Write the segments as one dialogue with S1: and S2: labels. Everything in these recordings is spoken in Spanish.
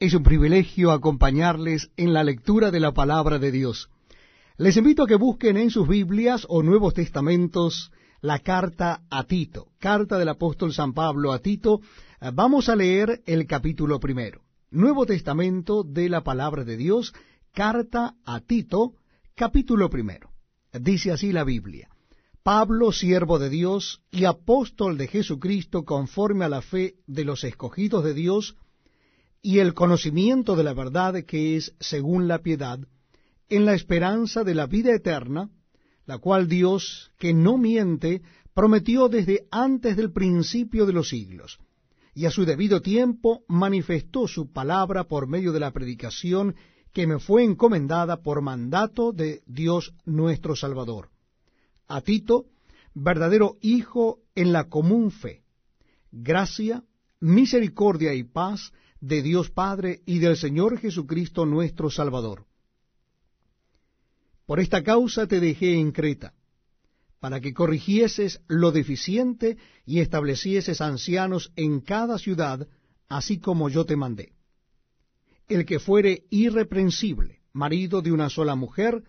S1: Es un privilegio acompañarles en la lectura de la palabra de Dios. Les invito a que busquen en sus Biblias o Nuevos Testamentos la carta a Tito, carta del apóstol San Pablo a Tito. Vamos a leer el capítulo primero. Nuevo Testamento de la palabra de Dios, carta a Tito, capítulo primero. Dice así la Biblia. Pablo, siervo de Dios y apóstol de Jesucristo conforme a la fe de los escogidos de Dios y el conocimiento de la verdad que es según la piedad, en la esperanza de la vida eterna, la cual Dios, que no miente, prometió desde antes del principio de los siglos, y a su debido tiempo manifestó su palabra por medio de la predicación que me fue encomendada por mandato de Dios nuestro Salvador a Tito, verdadero hijo en la común fe. Gracia, misericordia y paz de Dios Padre y del Señor Jesucristo nuestro Salvador. Por esta causa te dejé en Creta, para que corrigieses lo deficiente y establecieses ancianos en cada ciudad, así como yo te mandé. El que fuere irreprensible, marido de una sola mujer,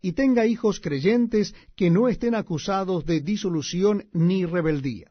S1: y tenga hijos creyentes que no estén acusados de disolución ni rebeldía.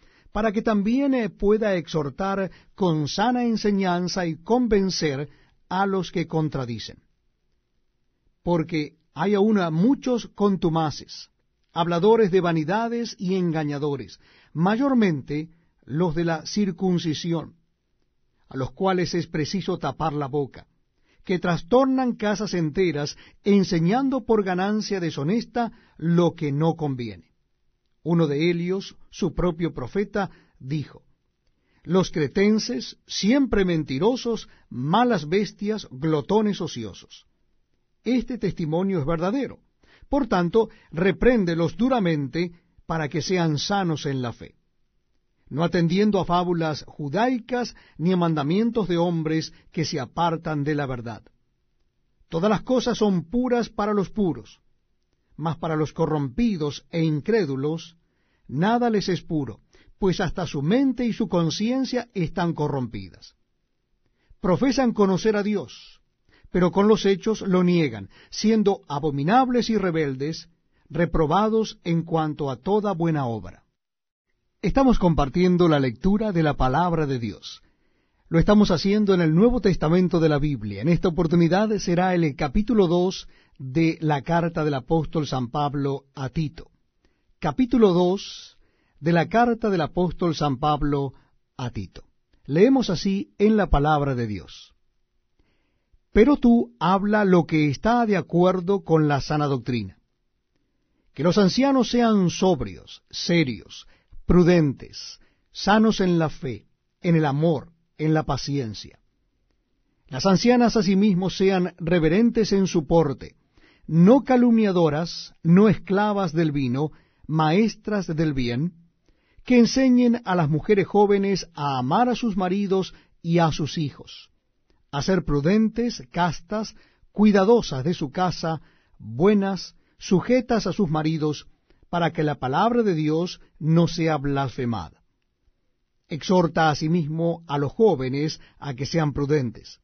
S1: para que también eh, pueda exhortar con sana enseñanza y convencer a los que contradicen. Porque hay aún muchos contumaces, habladores de vanidades y engañadores, mayormente los de la circuncisión, a los cuales es preciso tapar la boca que trastornan casas enteras, enseñando por ganancia deshonesta lo que no conviene. Uno de ellos, su propio profeta, dijo, Los cretenses, siempre mentirosos, malas bestias, glotones ociosos. Este testimonio es verdadero. Por tanto, repréndelos duramente para que sean sanos en la fe no atendiendo a fábulas judaicas ni a mandamientos de hombres que se apartan de la verdad. Todas las cosas son puras para los puros, mas para los corrompidos e incrédulos nada les es puro, pues hasta su mente y su conciencia están corrompidas. Profesan conocer a Dios, pero con los hechos lo niegan, siendo abominables y rebeldes, reprobados en cuanto a toda buena obra. Estamos compartiendo la lectura de la palabra de Dios. Lo estamos haciendo en el Nuevo Testamento de la Biblia. En esta oportunidad será el capítulo 2 de la carta del apóstol San Pablo a Tito. Capítulo 2 de la carta del apóstol San Pablo a Tito. Leemos así en la palabra de Dios. Pero tú habla lo que está de acuerdo con la sana doctrina. Que los ancianos sean sobrios, serios, prudentes, sanos en la fe, en el amor, en la paciencia. Las ancianas asimismo sean reverentes en su porte, no calumniadoras, no esclavas del vino, maestras del bien, que enseñen a las mujeres jóvenes a amar a sus maridos y a sus hijos, a ser prudentes, castas, cuidadosas de su casa, buenas, sujetas a sus maridos, para que la palabra de Dios no sea blasfemada. Exhorta asimismo a los jóvenes a que sean prudentes,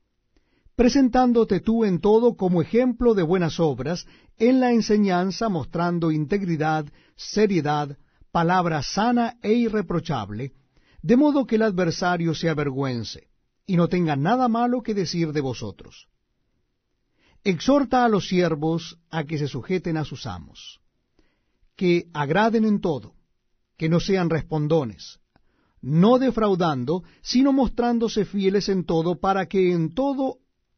S1: presentándote tú en todo como ejemplo de buenas obras, en la enseñanza mostrando integridad, seriedad, palabra sana e irreprochable, de modo que el adversario se avergüence y no tenga nada malo que decir de vosotros. Exhorta a los siervos a que se sujeten a sus amos que agraden en todo, que no sean respondones, no defraudando, sino mostrándose fieles en todo, para que en todo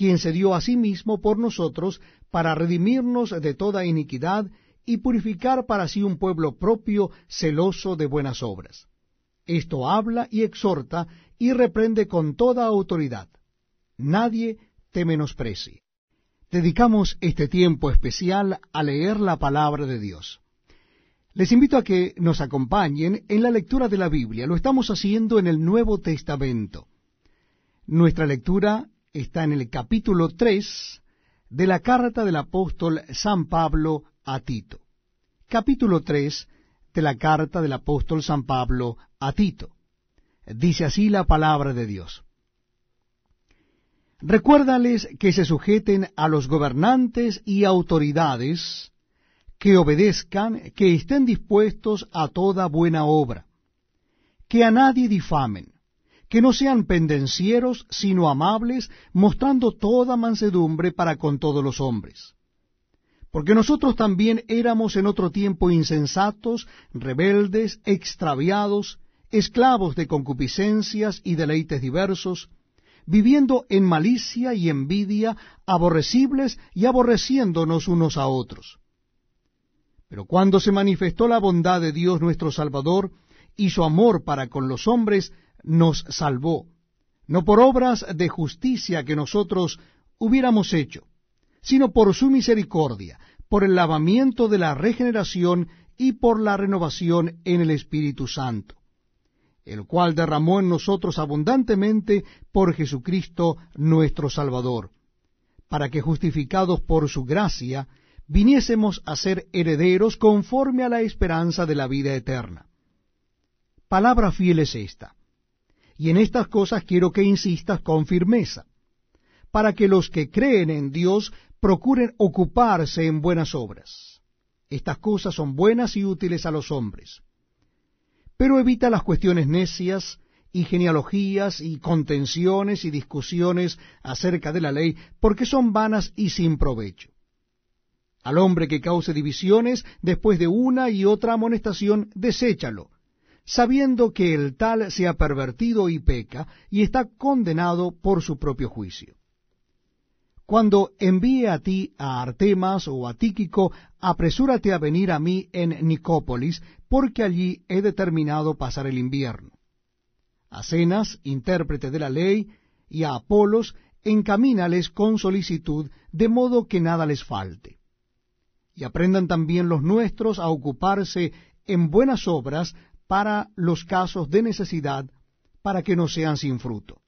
S1: quien se dio a sí mismo por nosotros para redimirnos de toda iniquidad y purificar para sí un pueblo propio celoso de buenas obras. Esto habla y exhorta y reprende con toda autoridad. Nadie te menosprecie. Dedicamos este tiempo especial a leer la palabra de Dios. Les invito a que nos acompañen en la lectura de la Biblia. Lo estamos haciendo en el Nuevo Testamento. Nuestra lectura está en el capítulo 3 de la carta del apóstol San Pablo a Tito. Capítulo 3 de la carta del apóstol San Pablo a Tito. Dice así la palabra de Dios. Recuérdales que se sujeten a los gobernantes y autoridades, que obedezcan, que estén dispuestos a toda buena obra, que a nadie difamen, que no sean pendencieros, sino amables, mostrando toda mansedumbre para con todos los hombres. Porque nosotros también éramos en otro tiempo insensatos, rebeldes, extraviados, esclavos de concupiscencias y deleites diversos, viviendo en malicia y envidia, aborrecibles y aborreciéndonos unos a otros. Pero cuando se manifestó la bondad de Dios nuestro Salvador y su amor para con los hombres, nos salvó, no por obras de justicia que nosotros hubiéramos hecho, sino por su misericordia, por el lavamiento de la regeneración y por la renovación en el Espíritu Santo el cual derramó en nosotros abundantemente por Jesucristo nuestro Salvador, para que justificados por su gracia, viniésemos a ser herederos conforme a la esperanza de la vida eterna. Palabra fiel es esta, y en estas cosas quiero que insistas con firmeza, para que los que creen en Dios procuren ocuparse en buenas obras. Estas cosas son buenas y útiles a los hombres pero evita las cuestiones necias y genealogías y contenciones y discusiones acerca de la ley, porque son vanas y sin provecho. Al hombre que cause divisiones después de una y otra amonestación, deséchalo, sabiendo que el tal se ha pervertido y peca, y está condenado por su propio juicio. Cuando envíe a ti a Artemas o a Tíquico, apresúrate a venir a mí en Nicópolis, porque allí he determinado pasar el invierno. A Cenas, intérprete de la ley, y a Apolos, encamínales con solicitud, de modo que nada les falte. Y aprendan también los nuestros a ocuparse en buenas obras para los casos de necesidad, para que no sean sin fruto.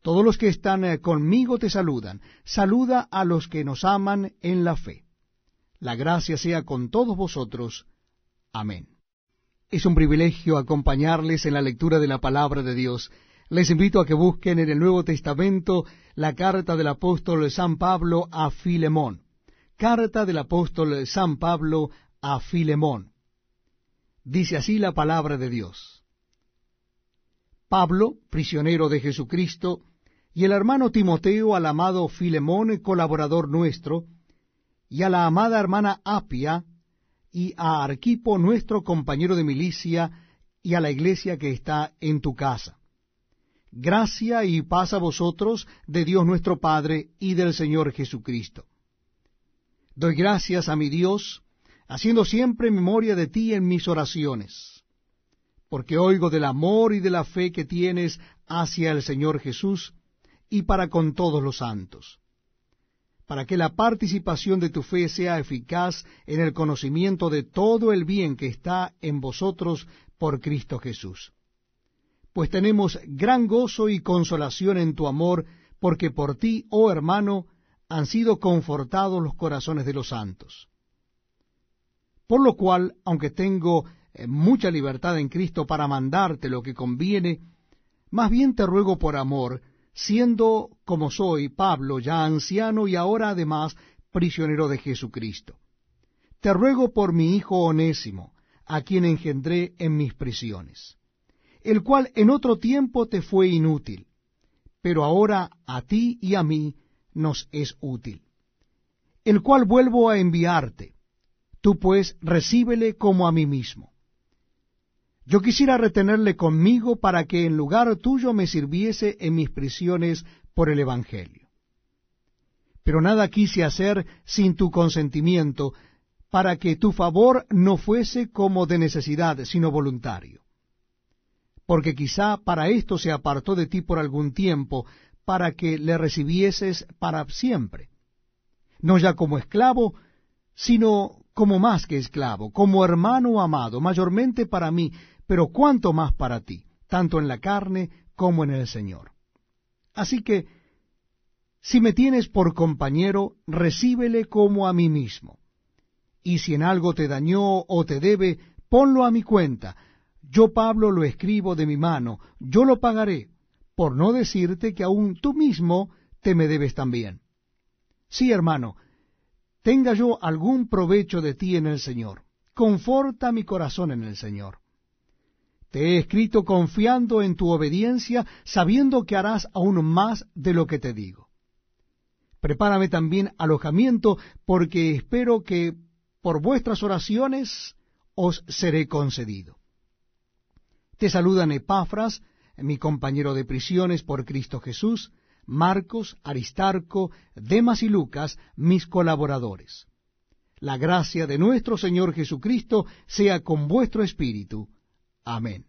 S1: Todos los que están eh, conmigo te saludan. Saluda a los que nos aman en la fe. La gracia sea con todos vosotros. Amén. Es un privilegio acompañarles en la lectura de la palabra de Dios. Les invito a que busquen en el Nuevo Testamento la carta del apóstol San Pablo a Filemón. Carta del apóstol San Pablo a Filemón. Dice así la palabra de Dios. Pablo, prisionero de Jesucristo, y el hermano Timoteo al amado Filemón, colaborador nuestro, y a la amada hermana Apia, y a Arquipo, nuestro compañero de milicia, y a la iglesia que está en tu casa. Gracia y paz a vosotros de Dios nuestro Padre y del Señor Jesucristo. Doy gracias a mi Dios, haciendo siempre memoria de ti en mis oraciones, porque oigo del amor y de la fe que tienes hacia el Señor Jesús, y para con todos los santos, para que la participación de tu fe sea eficaz en el conocimiento de todo el bien que está en vosotros por Cristo Jesús. Pues tenemos gran gozo y consolación en tu amor, porque por ti, oh hermano, han sido confortados los corazones de los santos. Por lo cual, aunque tengo eh, mucha libertad en Cristo para mandarte lo que conviene, más bien te ruego por amor, siendo como soy Pablo, ya anciano y ahora además prisionero de Jesucristo. Te ruego por mi hijo onésimo, a quien engendré en mis prisiones, el cual en otro tiempo te fue inútil, pero ahora a ti y a mí nos es útil, el cual vuelvo a enviarte, Tú pues recíbele como a mí mismo. Yo quisiera retenerle conmigo para que en lugar tuyo me sirviese en mis prisiones por el Evangelio. Pero nada quise hacer sin tu consentimiento, para que tu favor no fuese como de necesidad, sino voluntario. Porque quizá para esto se apartó de ti por algún tiempo, para que le recibieses para siempre, no ya como esclavo, sino como más que esclavo, como hermano amado, mayormente para mí, pero cuanto más para ti, tanto en la carne como en el Señor. Así que, si me tienes por compañero, recíbele como a mí mismo. Y si en algo te dañó o te debe, ponlo a mi cuenta. Yo, Pablo, lo escribo de mi mano, yo lo pagaré, por no decirte que aún tú mismo te me debes también. Sí, hermano, tenga yo algún provecho de ti en el Señor. Conforta mi corazón en el Señor. Te he escrito confiando en tu obediencia, sabiendo que harás aún más de lo que te digo. Prepárame también alojamiento, porque espero que por vuestras oraciones os seré concedido. Te saludan Epafras, mi compañero de prisiones por Cristo Jesús, Marcos, Aristarco, Demas y Lucas, mis colaboradores. La gracia de nuestro Señor Jesucristo sea con vuestro espíritu. Amén.